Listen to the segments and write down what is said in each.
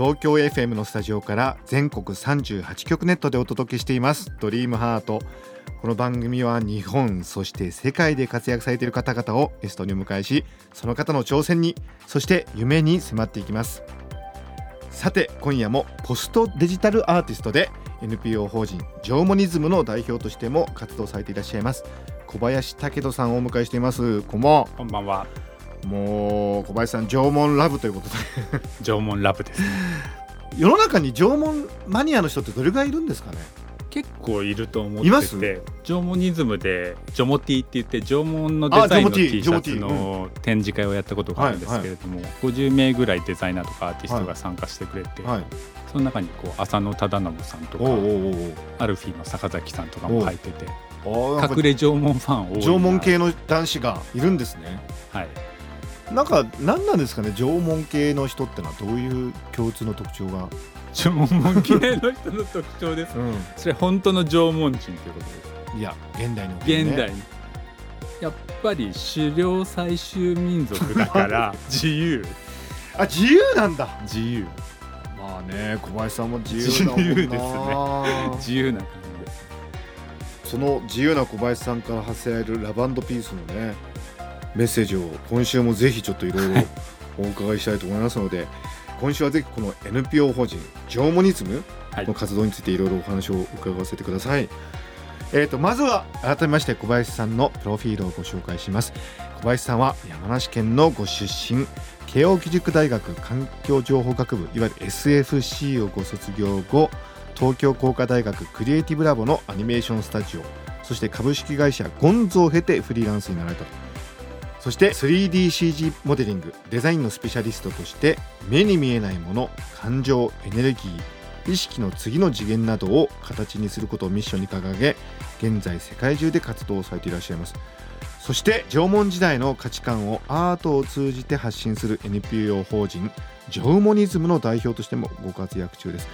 東京 FM のスタジオから全国38局ネットでお届けしています。ドリームハート。この番組は日本そして世界で活躍されている方々をゲストにお迎えしその方の挑戦にそして夢に迫っていきます。さて今夜もポストデジタルアーティストで NPO 法人ジョーモニズムの代表としても活動されていらっしゃいます小林武人さんをお迎えしています。こんばんは。こんばんは。もう小林さん縄文ラブということで。縄文ラブですね。世の中に縄文マニアの人ってどれぐらいいるんですかね？結構いると思います？ってて、縄文ニズムでジョモティって言って縄文のデザインの T シャツの展示会をやったことがあるんですけれども、50名ぐらいデザイナーとかアーティストが参加してくれて、はい。その中にこう浅野忠信さんとかアルフィーの坂崎さんとかも入ってて隠れ縄文ファン多いな。縄文系の男子がいるんですね。はいなんか何なんですかね縄文系の人ってのはどういう共通の特徴が、縄文系の人の特徴です。うそれ本当の縄文人ということですん、いや現代においてね。現代。にやっぱり狩猟採集民族だから 自由。あ自由なんだ。自由。まあね小林さんも自由だもんな。自由ですね。自由な感じで。すその自由な小林さんから発せられるラブピースのねメッセージを今週もぜひちょっといろいろお伺いしたいと思いますので今週はぜひこの NPO 法人ジョーモニズムはい。の活動についていろいろお話を伺わせてください。えー、とまずは改めまして小林さんのプロフィールをご紹介します。小林さんは山梨県のご出身慶應義塾大学環境情報学部いわゆる SFC をご卒業後東京工科大学クリエイティブラボのアニメーションスタジオそして株式会社ゴンゾを経てフリーランスになられたとそして 3DCG モデリングデザインのスペシャリストとして目に見えないもの感情エネルギー意識の次の次元などを形にすることをミッションに掲げ現在世界中で活動されていらっしゃいます。そして縄文時代の価値観をアートを通じて発信する NPO 法人ジョーモニズムの代表としてもご活躍中です。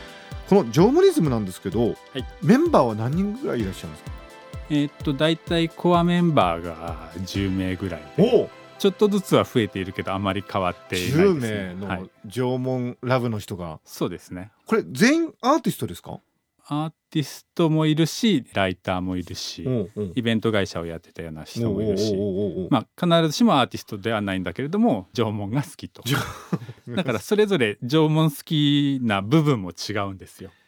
このジョーモニズムなんですけど、はい。メンバーは何人ぐらいいらっしゃるんですか？えーっと大体コアメンバーが10名ぐらいでおちょっとずつは増えているけどあまり変わっていない10です、名ねはいの、縄文ラブの人が、そうですね。これ全員アーティストですか？アーティストもいるしライターもいるしうおう。イベント会社をやってたような人もいるしまあ必ずしもアーティストではないんだけれども縄文が好きと。だからそれぞれ縄文好きな部分も違うんですよ。あ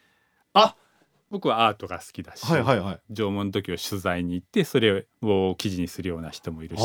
僕はアートが好きだし、はいはいはい。縄文の時を取材に行ってそれを記事にするような人もいるし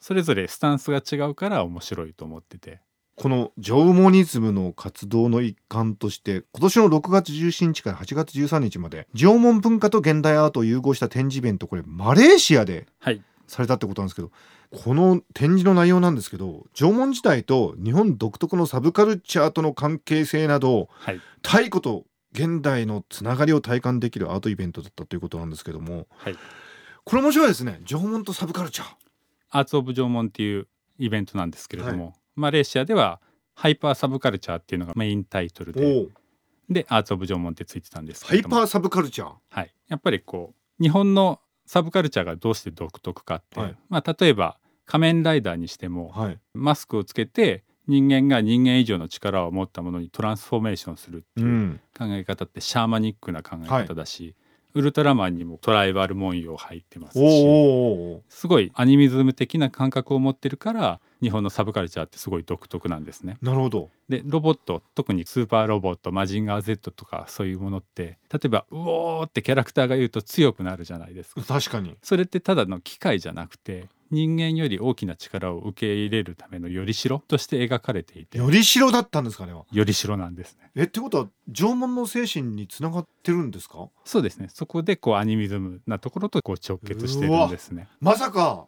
それぞれスタンスが違うから面白いと思ってて。このジョーモニズムの活動の一環として今年の6月17日から8月13日まで縄文文化と現代アートを融合した展示イベントこれマレーシアではい。されたってことなんですけどこの展示の内容なんですけど縄文時代と日本独特のサブカルチャーとの関係性などはい。太古と現代のつながりを体感できるアートイベントだったということなんですけどもはい。これ面白いですね。縄文とサブカルチャー。アーツ・オブ・縄文っていうイベントなんですけれども、マレーシアではハイパーサブカルチャーっていうのがメインタイトルででアーツ・オブ・縄文ってついてたんですハけれども。イパーサブカルチャー？はい、やっぱりこう日本のサブカルチャーがどうして独特かって、はい。まあ、例えば仮面ライダーにしてもはい。マスクをつけて人間が人間以上の力を持ったものにトランスフォーメーションするってういうん。考え方ってシャーマニックな考え方だし、ウルトラマンにもトライバル文様入ってますしすごいアニミズム的な感覚を持ってるから日本のサブカルチャーってすごい独特なんですね。なるほど。でロボット特にスーパーロボットマジンガー Z とかそういうものって例えば「うおー」ってキャラクターが言うと強くなるじゃないですか。確かに。それってただの機械じゃなくて人間より大きな力を受け入れるためのよりしろとして描かれていてよりしろだったんですかねよりしろなんですね。えってことは縄文の精神につながってるんですか？そうですね。そこでこうアニミズムなところとこう直結してるんですね。まさか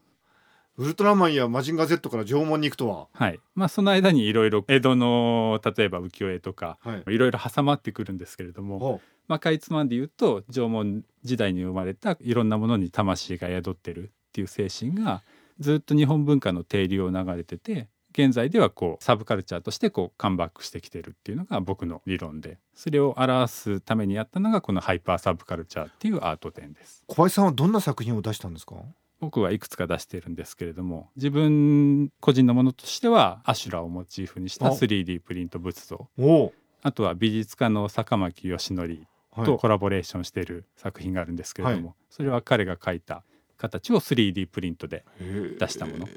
ウルトラマンやマジンガー Z から縄文に行くとは。はい。まあ、その間にいろいろ江戸の例えば浮世絵とかはい。いろいろ挟まってくるんですけれども、ほまあ、かいつまんで言うと縄文時代に生まれたいろんなものに魂が宿ってるっていう精神がずっと日本文化の定流を流れてて現在ではこうサブカルチャーとしてこうカムバックしてきてるっていうのが僕の理論でそれを表すためにやったのがこのハイパーサブカルチャーっていうアート展です。う小林さんはどんな作品を出したんですか？僕はいくつか出しているんですけれども自分個人のものとしてはアシュラをモチーフにしたあ。3D プリント仏像あとは美術家の坂巻義則はいとコラボレーションしている作品があるんですけれども、はそれは彼が描いた形を 3D プリントで出したもの、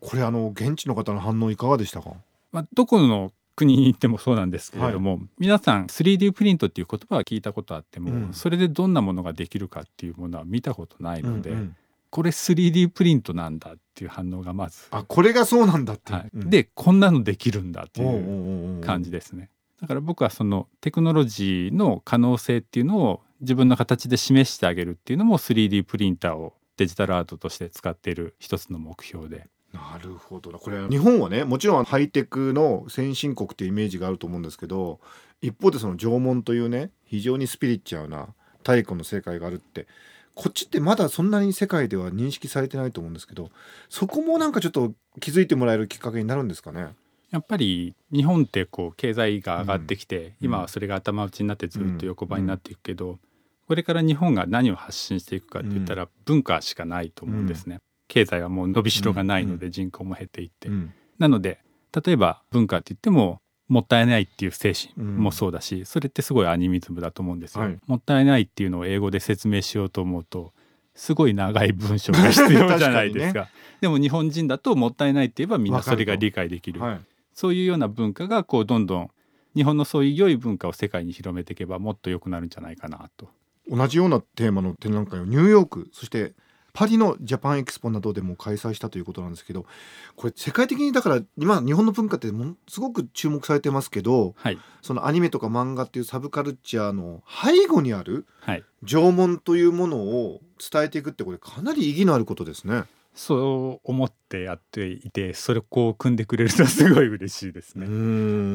これあの現地の方の反応いかがでしたか？まあ、どこの国に行ってもそうなんですけれども、皆さん 3D プリントっていう言葉は聞いたことあっても、うん。それでどんなものができるかっていうものは見たことないので、うんうんこれ 3D プリントなんだっていう反応がまず、あこれがそうなんだって、はい。うん。でこんなのできるんだっていう。感じですね。だから僕はそのテクノロジーの可能性っていうのを自分の形で示してあげるっていうのも 3D プリンターをデジタルアートとして使っている一つの目標で。なるほどな。これ日本はねもちろんハイテクの先進国っていうイメージがあると思うんですけど一方でその縄文というね非常にスピリチュアルな太古の世界があるってこっちってまだそんなに世界では認識されてないと思うんですけどそこもなんかちょっと気づいてもらえるきっかけになるんですかね？やっぱり日本ってこう経済が上がってきて、うん今はそれが頭打ちになってずっと横ばいになっていくけど、これから日本が何を発信していくかって言ったら文化しかないと思うんですね。経済はもう伸びしろがないので人口も減っていって、うん。なので例えば文化って言ってももったいないっていう精神もそうだし、それってすごいアニミズムだと思うんですよ、はい。もったいないっていうのを英語で説明しようと思うとすごい長い文章が必要じゃないですか。でも日本人だともったいないって言えばみんなそれが理解できる。はい。そういうような文化がこうどんどん日本のそういう良い文化を世界に広めていけばもっと良くなるんじゃないかなと同じようなテーマの展覧会をニューヨークそしてパリのジャパンエキスポなどでも開催したということなんですけどこれ世界的にだから今日本の文化ってものすごく注目されてますけどはい。そのアニメとか漫画っていうサブカルチャーの背後にあるはい。縄文というものを伝えていくってこれかなり意義のあることですね。そう思ってやっていてそれをこう組んでくれるとすごい嬉しいですね。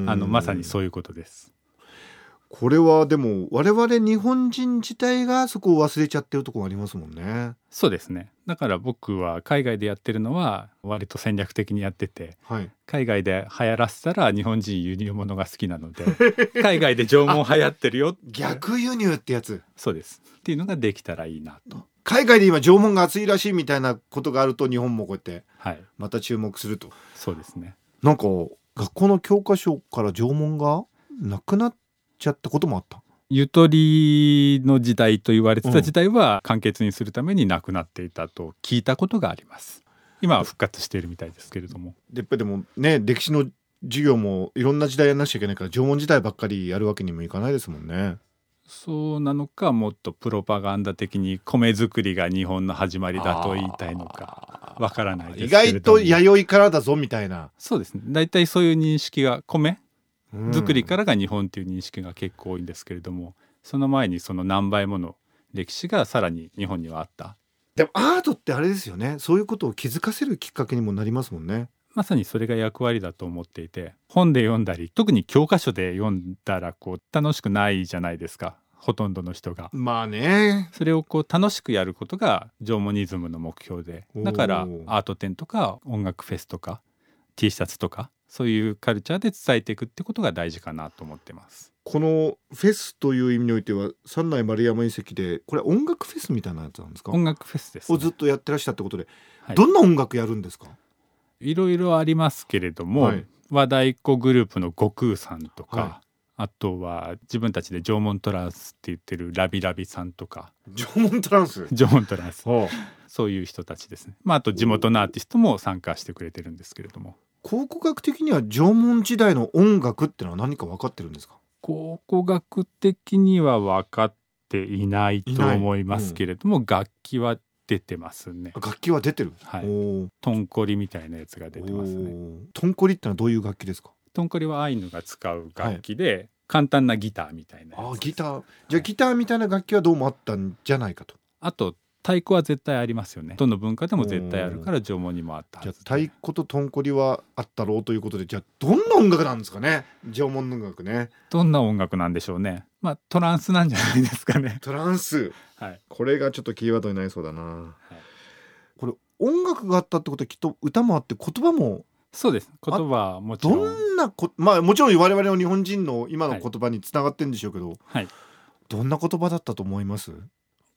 あのまさにそういうことですこれはでも我々日本人自体がそこを忘れちゃってるところありますもんね。そうですねだから僕は海外でやってるのは割と戦略的にやっててはい。海外で流行らせたら日本人輸入物が好きなので 海外で縄文流行ってるよ逆輸入ってやつ。そうですっていうのができたらいいなと海外で今縄文が熱いらしいみたいなことがあると日本もこうやってはいまた注目すると。そうですねなんか学校の教科書から縄文がなくなっちゃったこともあった。ゆとりの時代と言われてた時代は簡潔にするためになくなっていたと聞いたことがあります今は復活しているみたいですけれどもでやっぱりでもね歴史の授業もいろんな時代やんなくちゃいけないから縄文時代ばっかりやるわけにもいかないですもんね。そうなのかもっとプロパガンダ的に米作りが日本の始まりだと言いたいのかわからないです意けれども外と弥生からだぞみたいな。そうですね大体そういう認識が米うん作りからが日本っていう認識が結構多いんですけれどもその前にその何倍もの歴史がさらに日本にはあったでもアートってあれですよねそういうことを気づかせるきっかけにもなりますもんね。まさにそれが役割だと思っていて本で読んだり特に教科書で読んだらこう楽しくないじゃないですかほとんどの人が。まあね。それをこう楽しくやることが縄文ニズムの目標でだからアート展とか音楽フェスとか T シャツとかそういうカルチャーで伝えていくってことが大事かなと思ってます。このフェスという意味においては三内丸山遺跡でこれ音楽フェスみたいなやつなんですか？音楽フェスです、ね。をずっとやってらっしゃったことで、はい。どんな音楽やるんですか？いろいろありますけれども、はい。和太鼓グループの悟空さんとか、はあとは自分たちで縄文トランスって言ってるラビラビさんとか。縄文トランス？縄文トランス。はあ。そういう人たちですね、まあ、あと地元のアーティストも参加してくれてるんですけれども考古学的には縄文時代の音楽ってのは何か分かってるんですか？考古学的には分かっていないと思いますけれども、楽器は出てますね。楽器は出てる？はい。トンコリみたいなやつが出てますね。トンコリってのはどういう楽器ですか？トンコリはアイヌが使う楽器で、簡単なギターみたいなあーギター。じゃあギターみたいな楽器はどうもあったんじゃないかと。あと太鼓は絶対ありますよね。どの文化でも絶対あるから縄文にもあったはじゃあず太鼓ととんこりはあったろうということでじゃあどんな音楽なんですかね？縄文の音楽ね。どんな音楽なんでしょうね。まあトランスなんじゃないですかね。トランス。はい。これがちょっとキーワードになりそうだな、これ音楽があったってことはきっと歌もあって言葉もそうです。言葉はもちどろん。んなこまあもちろん我々の日本人の今の言葉につながってるんでしょうけど、はい。どんな言葉だったと思います？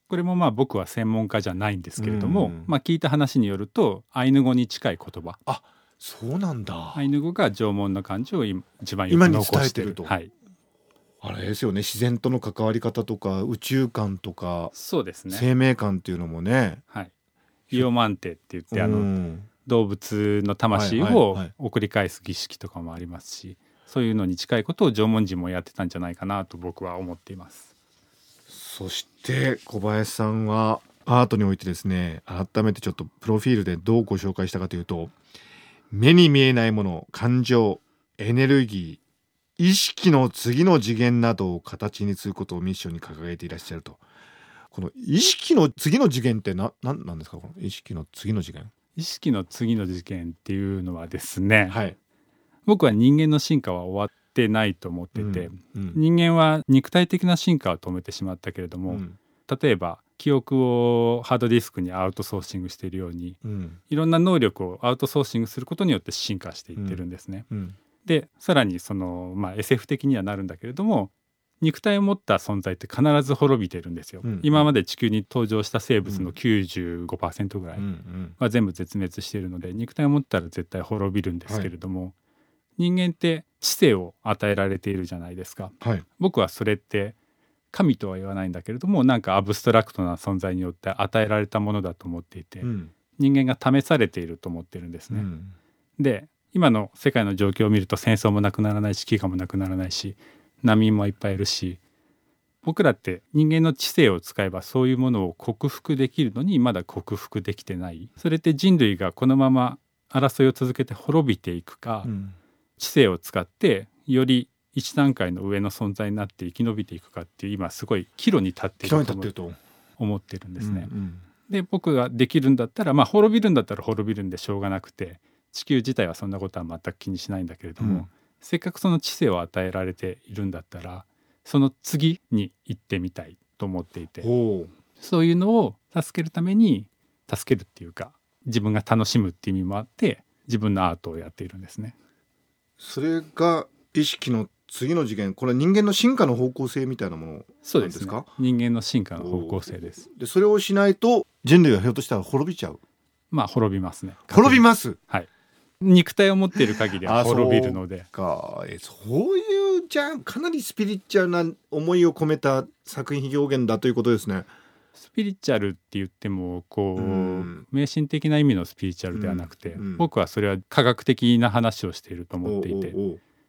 これもまあ僕は専門家じゃないんですけれども、うんまあ聞いた話によるとアイヌ語に近い言葉。そうなんだ、アイヌ語が縄文の漢字を今一番よく残してる。伝えてるとはい。あれですよね。自然との関わり方とか宇宙観とか、そうですね。生命観っていうのもね。はい。イオマンテって言ってあうのん。動物の魂はいはいをはい。送り返す儀式とかもありますしそういうのに近いことを縄文人もやってたんじゃないかなと僕は思っていますそして小林さんはアートにおいてですね改めてちょっとプロフィールでどうご紹介したかというと目に見えないもの感情エネルギー意識の次の次元などを形にすることをミッションに掲げていらっしゃると。この意識の次の次元ってななんですか？この意識の次の次元？意識の次の事件っていうのはですね、はい。僕は人間の進化は終わってないと思ってて、うん人間は肉体的な進化を止めてしまったけれども、うん。例えば記憶をハードディスクにアウトソーシングしているようにうん。いろんな能力をアウトソーシングすることによって進化していってるんですね。うん。でさらにその、まあ、SF 的にはなるんだけれども肉体を持った存在って必ず滅びてるんですよ。うん。今まで地球に登場した生物の95%ぐらいは全部絶滅しているので肉体を持ったら絶対滅びるんですけれども、人間って知性を与えられているじゃないですか。はい。僕はそれって神とは言わないんだけれどもなんかアブストラクトな存在によって与えられたものだと思っていて、うん。人間が試されていると思ってるんですね。うん。で今の世界の状況を見ると戦争もなくならないし飢餓もなくならないし難民もいっぱいいるし僕らって人間の知性を使えばそういうものを克服できるのにまだ克服できてない。それって人類がこのまま争いを続けて滅びていくか、うん知性を使ってより一段階の上の存在になって生き延びていくかっていう今すごい岐路に立っていると思ってるんですね。うんで僕ができるんだったらまあ滅びるんだったら滅びるんでしょうがなくて地球自体はそんなことは全く気にしないんだけれども、うんせっかくその知性を与えられているんだったらその次に行ってみたいと思っていてそういうのを助けるために助けるっていうか自分が楽しむっていう意味もあって自分のアートをやっているんですね。それが意識の次の次元これは人間の進化の方向性みたいなものそうですねなんですか人間の進化の方向性です。でそれをしないと人類はひょっとしたら滅びちゃうまあ滅びますね。滅びます？はい。肉体を持っている限りは滅びるので。かえそういうじゃあかなりスピリチュアルな思いを込めた作品表現だということですねスピリチュアルって言ってもこう、うん。迷信的な意味のスピリチュアルではなくて、うん。うん。僕はそれは科学的な話をしていると思っていて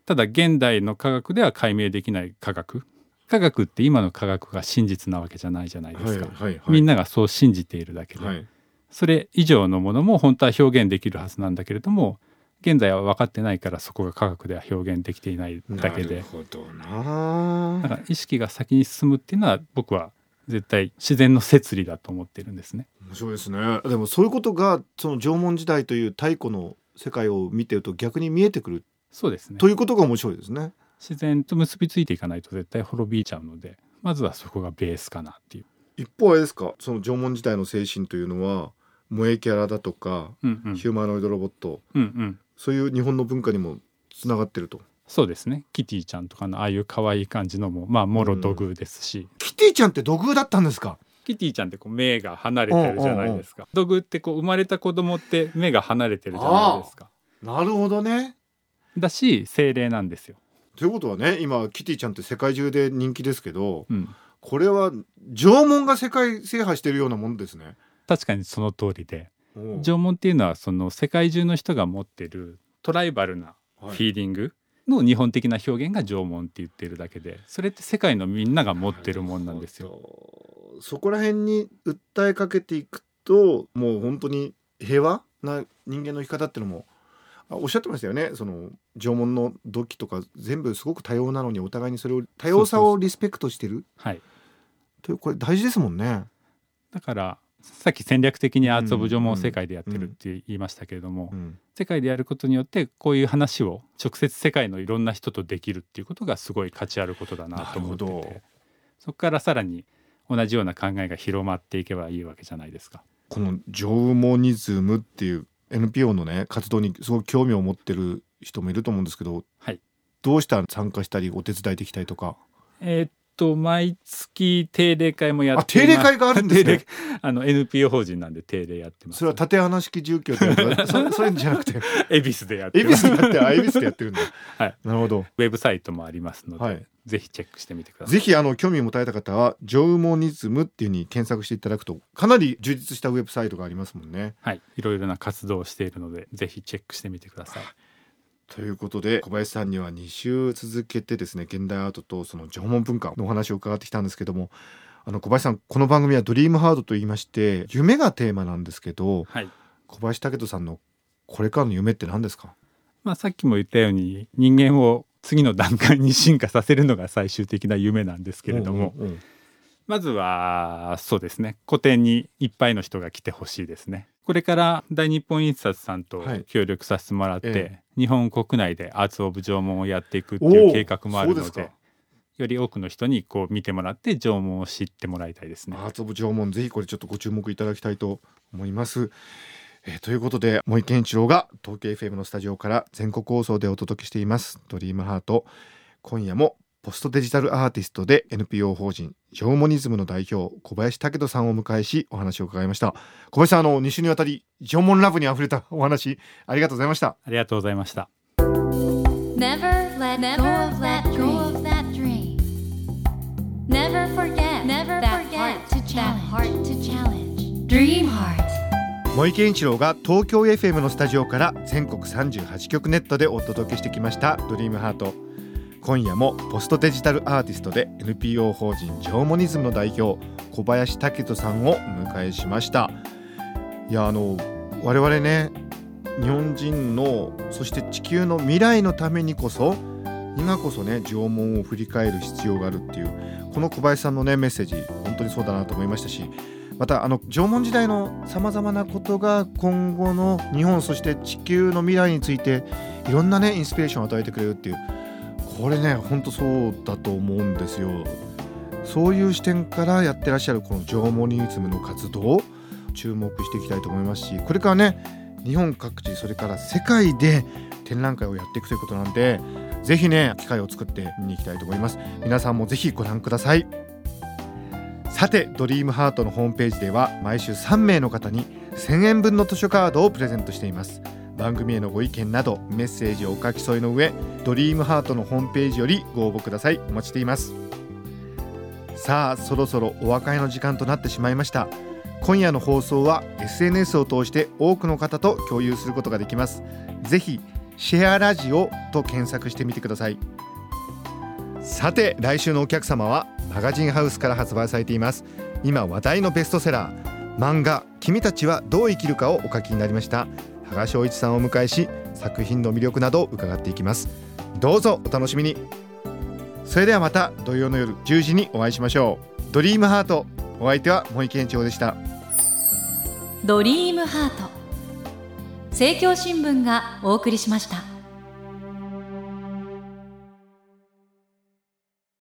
ただ現代の科学では解明できない科学。科学って今の科学が真実なわけじゃないじゃないですか、はいはいはい。みんながそう信じているだけで、はい。それ以上のものも本当は表現できるはずなんだけれども現在は分かってないからそこが科学では表現できていないだけで。なるほどな。だから意識が先に進むっていうのは僕は絶対自然の摂理だと思ってるんですね。面白いですね。でもそういうことがその縄文時代という太古の世界を見てると逆に見えてくる。そうですね。ということが面白いですね。自然と結びついていかないと絶対滅びちゃうのでまずはそこがベースかなっていう。一方あれですか？その縄文時代の精神というのは萌えキャラだとか、うんうん。ヒューマノイドロボット。うんうん。そういう日本の文化にもつながってるとそうですね。キティちゃんとかのああいう可愛い感じのもまあもろ土偶ですし、キティちゃんって土偶だったんですか？キティちゃんってこう目が離れてるじゃないですか。土偶ってこう生まれた子供って目が離れてるじゃないですか。なるほどね。だし精霊なんですよ、ということはね今キティちゃんって世界中で人気ですけどうん、これは縄文が世界制覇してるようなもんですね。確かにその通りで。縄文っていうのはその世界中の人が持ってるトライバルなはい。フィーリングの日本的な表現が縄文って言ってるだけでそれって世界のみんなが持ってるもんなんですよ。よそこら辺に訴えかけていくともう本当に平和な人間の生き方っていうのもあおっしゃってましたよね。その縄文の土器とか全部すごく多様なのにお互いにそれを多様さをリスペクトしてる。はい、というこれ大事ですもんね。だからさっき戦略的にアーツ・オブ・縄文を世界でやってるって言いましたけれども、うん。世界でやることによってこういう話を直接世界のいろんな人とできるっていうことがすごい価値あることだなと思っててそこからさらに同じような考えが広まっていけばいいわけじゃないですか。この縄文ニズムっていう NPO のね活動にすごく興味を持ってる人もいると思うんですけどはい。どうしたら参加したりお手伝いできたりとか？えーっと毎月定例会もやってあ定例会があるんですね。あの NPO 法人なんで定例やってます。それは縦穴式住居でや そそういうんじゃなくて。恵比寿でやって恵比寿でやってあ恵比寿でやってるんだ。はい。なるほど。ウェブサイトもありますので、はい。ぜひチェックしてみてください。ぜひあの興味を持たれた方は縄文ニズムっていうふうに検索していただくとかなり充実したウェブサイトがありますもんね。はい。いろいろな活動をしているのでぜひチェックしてみてくださいということで小林さんには2週続けてですね現代アートとその縄文文化のお話を伺ってきたんですけどもあの小林さんこの番組は「ドリームハードと言いまして夢がテーマなんですけどはい。小林武人さんのこれからの夢って何ですか？まあ、さっきも言ったように人間を次の段階に進化させるのが最終的な夢なんですけれども、うんうんうん。まずはそうですね。個展にいっぱいの人が来てほしいですねこれから大日本印刷さんとはい。協力させてもらって、え日本国内でアーツ・オブ・縄文をやっていくっていう計画もあるのでより多くの人にこう見てもらって縄文を知ってもらいたいですね。アーツ・オブ・縄文ぜひこれちょっとご注目いただきたいと思います。えーということで森健一郎が東京 FM のスタジオから全国放送でお届けしています「ドリームハート。今夜もポストデジタルアーティストで NPO 法人ジョーモニズムの代表小林武人さんをお迎えしお話を伺いました小林さんあの2週にわたり縄文ラブにあふれたお話ありがとうございましたありがとうございました Never let go of that dream. Never forget Never that heart to challenge. heart to challenge. Dream heart. 森健一郎が東京 FM のスタジオから全国38局ネットでお届けしてきました「ドリームハート今夜もポストデジタルアーティストで NPO 法人ジョーモニズムの代表小林武人さんをお迎えしました。いやあの我々ね日本人のそして地球の未来のためにこそ今こそね縄文を振り返る必要があるっていうこの小林さんのねメッセージ本当にそうだなと思いましたしまたあの縄文時代のさまざまなことが今後の日本そして地球の未来についていろんなねインスピレーションを与えてくれるっていうこれね本当そうだと思うんですよ。そういう視点からやってらっしゃるこの縄文ニズムの活動注目していきたいと思いますしこれからね日本各地それから世界で展覧会をやっていくということなんでぜひね機会を作って見に行きたいと思います。皆さんもぜひご覧ください。さてドリームハートのホームページでは毎週3名の方に1000円分の図書カードをプレゼントしています。番組へのご意見などメッセージをお書き添えの上ドリームハートのホームページよりご応募ください。お待ちしています。さあそろそろお別れの時間となってしまいました。今夜の放送は SNS を通して多くの方と共有することができます。ぜひシェアラジオと検索してみてください。さて来週のお客様はマガジンハウスから発売されています。今話題のベストセラー漫画君たちはどう生きるかをお書きになりました。羽賀翔一さんをお迎えし作品の魅力などを伺っていきます。どうぞお楽しみに。それではまた土曜の夜10時にお会いしましょう。ドリームハートお相手は森健一郎でした。ドリームハート。政教新聞がお送りしました。